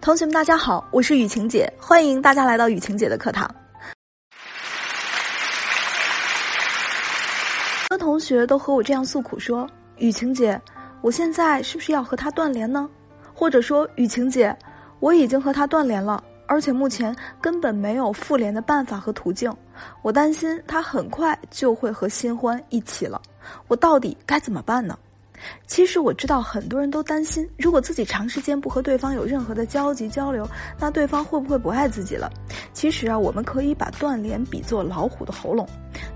同学们，大家好，我是雨晴姐，欢迎大家来到雨晴姐的课堂。很多同学都和我这样诉苦说：“雨晴姐，我现在是不是要和他断联呢？”或者说：“雨晴姐，我已经和他断联了，而且目前根本没有复联的办法和途径，我担心他很快就会和新欢一起了，我到底该怎么办呢？”其实我知道很多人都担心，如果自己长时间不和对方有任何的交集交流，那对方会不会不爱自己了？其实啊，我们可以把断联比作老虎的喉咙，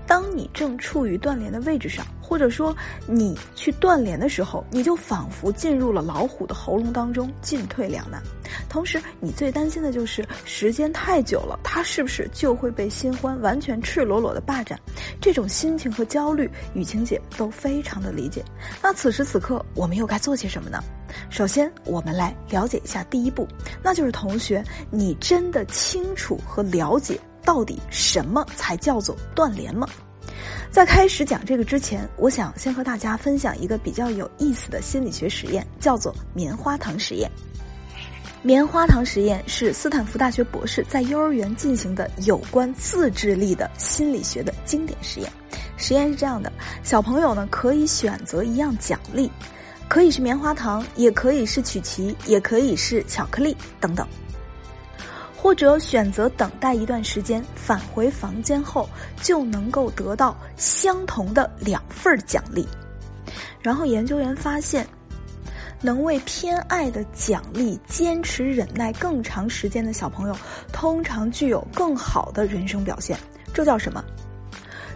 当你正处于断联的位置上。或者说，你去断联的时候，你就仿佛进入了老虎的喉咙当中，进退两难。同时，你最担心的就是时间太久了，他是不是就会被新欢完全赤裸裸的霸占？这种心情和焦虑，雨晴姐都非常的理解。那此时此刻，我们又该做些什么呢？首先，我们来了解一下第一步，那就是同学，你真的清楚和了解到底什么才叫做断联吗？在开始讲这个之前，我想先和大家分享一个比较有意思的心理学实验，叫做棉花糖实验。棉花糖实验是斯坦福大学博士在幼儿园进行的有关自制力的心理学的经典实验。实验是这样的：小朋友呢可以选择一样奖励，可以是棉花糖，也可以是曲奇，也可以是巧克力等等。或者选择等待一段时间，返回房间后就能够得到相同的两份奖励。然后研究员发现，能为偏爱的奖励坚持忍耐更长时间的小朋友，通常具有更好的人生表现。这叫什么？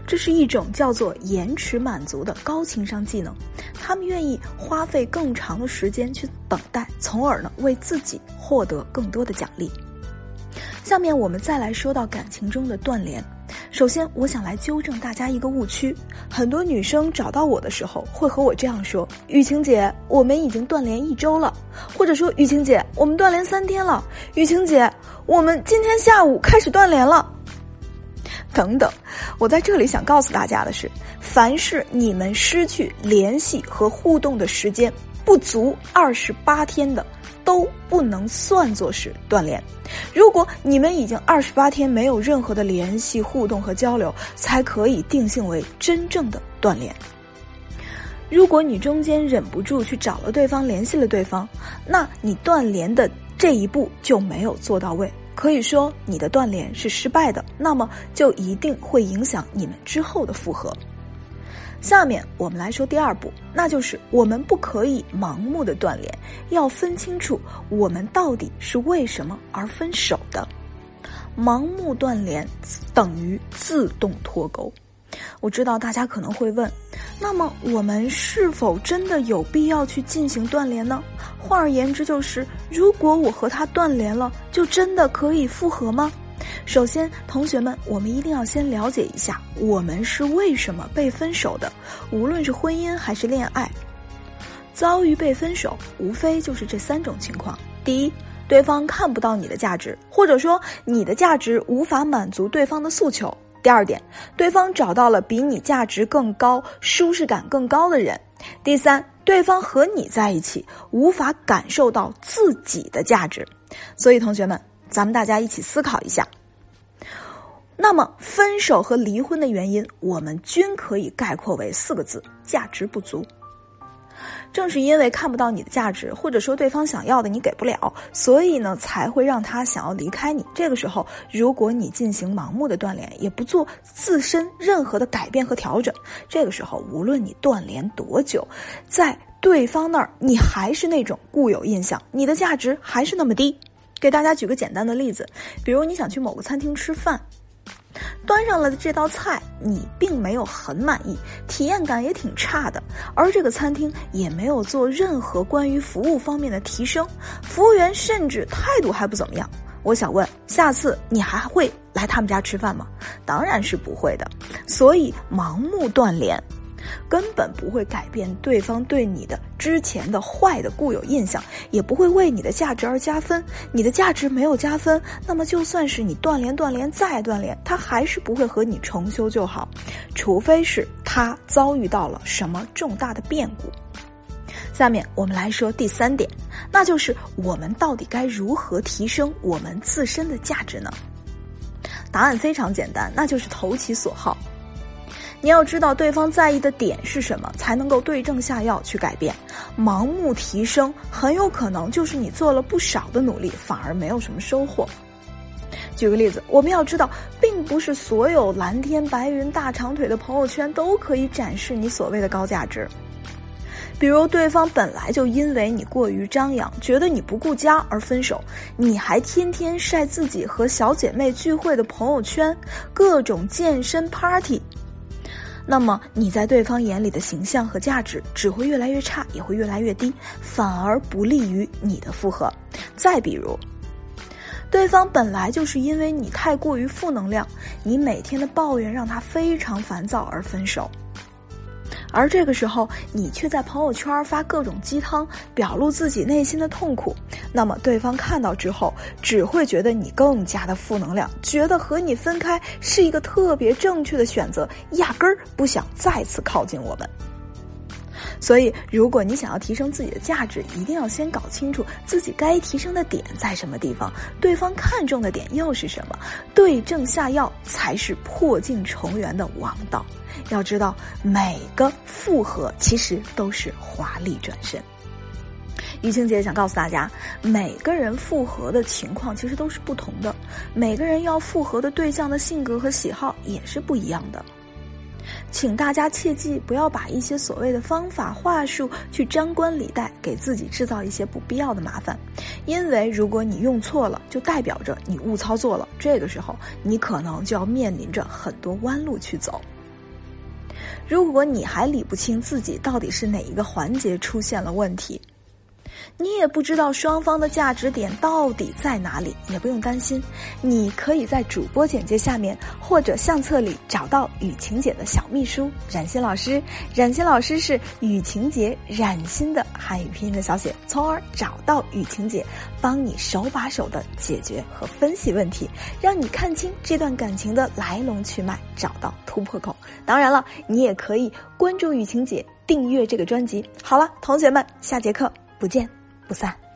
这是一种叫做延迟满足的高情商技能。他们愿意花费更长的时间去等待，从而呢为自己获得更多的奖励。下面我们再来说到感情中的断联。首先，我想来纠正大家一个误区：很多女生找到我的时候，会和我这样说：“雨晴姐，我们已经断联一周了。”或者说：“雨晴姐，我们断联三天了。”“雨晴姐，我们今天下午开始断联了。”等等。我在这里想告诉大家的是，凡是你们失去联系和互动的时间不足二十八天的。都不能算作是断联。如果你们已经二十八天没有任何的联系、互动和交流，才可以定性为真正的断联。如果你中间忍不住去找了对方、联系了对方，那你断联的这一步就没有做到位，可以说你的断联是失败的。那么就一定会影响你们之后的复合。下面我们来说第二步，那就是我们不可以盲目的断联，要分清楚我们到底是为什么而分手的。盲目断联等于自动脱钩。我知道大家可能会问，那么我们是否真的有必要去进行断联呢？换而言之，就是如果我和他断联了，就真的可以复合吗？首先，同学们，我们一定要先了解一下，我们是为什么被分手的。无论是婚姻还是恋爱，遭遇被分手，无非就是这三种情况：第一，对方看不到你的价值，或者说你的价值无法满足对方的诉求；第二点，对方找到了比你价值更高、舒适感更高的人；第三，对方和你在一起无法感受到自己的价值。所以，同学们。咱们大家一起思考一下。那么，分手和离婚的原因，我们均可以概括为四个字：价值不足。正是因为看不到你的价值，或者说对方想要的你给不了，所以呢，才会让他想要离开你。这个时候，如果你进行盲目的断联，也不做自身任何的改变和调整，这个时候，无论你断联多久，在对方那儿，你还是那种固有印象，你的价值还是那么低。给大家举个简单的例子，比如你想去某个餐厅吃饭，端上来的这道菜你并没有很满意，体验感也挺差的，而这个餐厅也没有做任何关于服务方面的提升，服务员甚至态度还不怎么样。我想问，下次你还会来他们家吃饭吗？当然是不会的。所以盲目断联。根本不会改变对方对你的之前的坏的固有印象，也不会为你的价值而加分。你的价值没有加分，那么就算是你断联、断联再断联，他还是不会和你重修旧好，除非是他遭遇到了什么重大的变故。下面我们来说第三点，那就是我们到底该如何提升我们自身的价值呢？答案非常简单，那就是投其所好。你要知道对方在意的点是什么，才能够对症下药去改变。盲目提升很有可能就是你做了不少的努力，反而没有什么收获。举个例子，我们要知道，并不是所有蓝天白云、大长腿的朋友圈都可以展示你所谓的高价值。比如，对方本来就因为你过于张扬，觉得你不顾家而分手，你还天天晒自己和小姐妹聚会的朋友圈，各种健身 party，那么你在对方眼里的形象和价值只会越来越差，也会越来越低，反而不利于你的复合。再比如，对方本来就是因为你太过于负能量，你每天的抱怨让他非常烦躁而分手。而这个时候，你却在朋友圈发各种鸡汤，表露自己内心的痛苦，那么对方看到之后，只会觉得你更加的负能量，觉得和你分开是一个特别正确的选择，压根儿不想再次靠近我们。所以，如果你想要提升自己的价值，一定要先搞清楚自己该提升的点在什么地方，对方看重的点又是什么，对症下药才是破镜重圆的王道。要知道，每个复合其实都是华丽转身。雨晴姐想告诉大家，每个人复合的情况其实都是不同的，每个人要复合的对象的性格和喜好也是不一样的。请大家切记不要把一些所谓的方法话术去张冠李戴，给自己制造一些不必要的麻烦。因为如果你用错了，就代表着你误操作了，这个时候你可能就要面临着很多弯路去走。如果你还理不清自己到底是哪一个环节出现了问题。你也不知道双方的价值点到底在哪里，也不用担心，你可以在主播简介下面或者相册里找到雨晴姐的小秘书冉欣老师。冉欣老师是雨晴姐冉欣的汉语拼音的小写，从而找到雨晴姐，帮你手把手的解决和分析问题，让你看清这段感情的来龙去脉，找到突破口。当然了，你也可以关注雨晴姐，订阅这个专辑。好了，同学们，下节课。不见不散。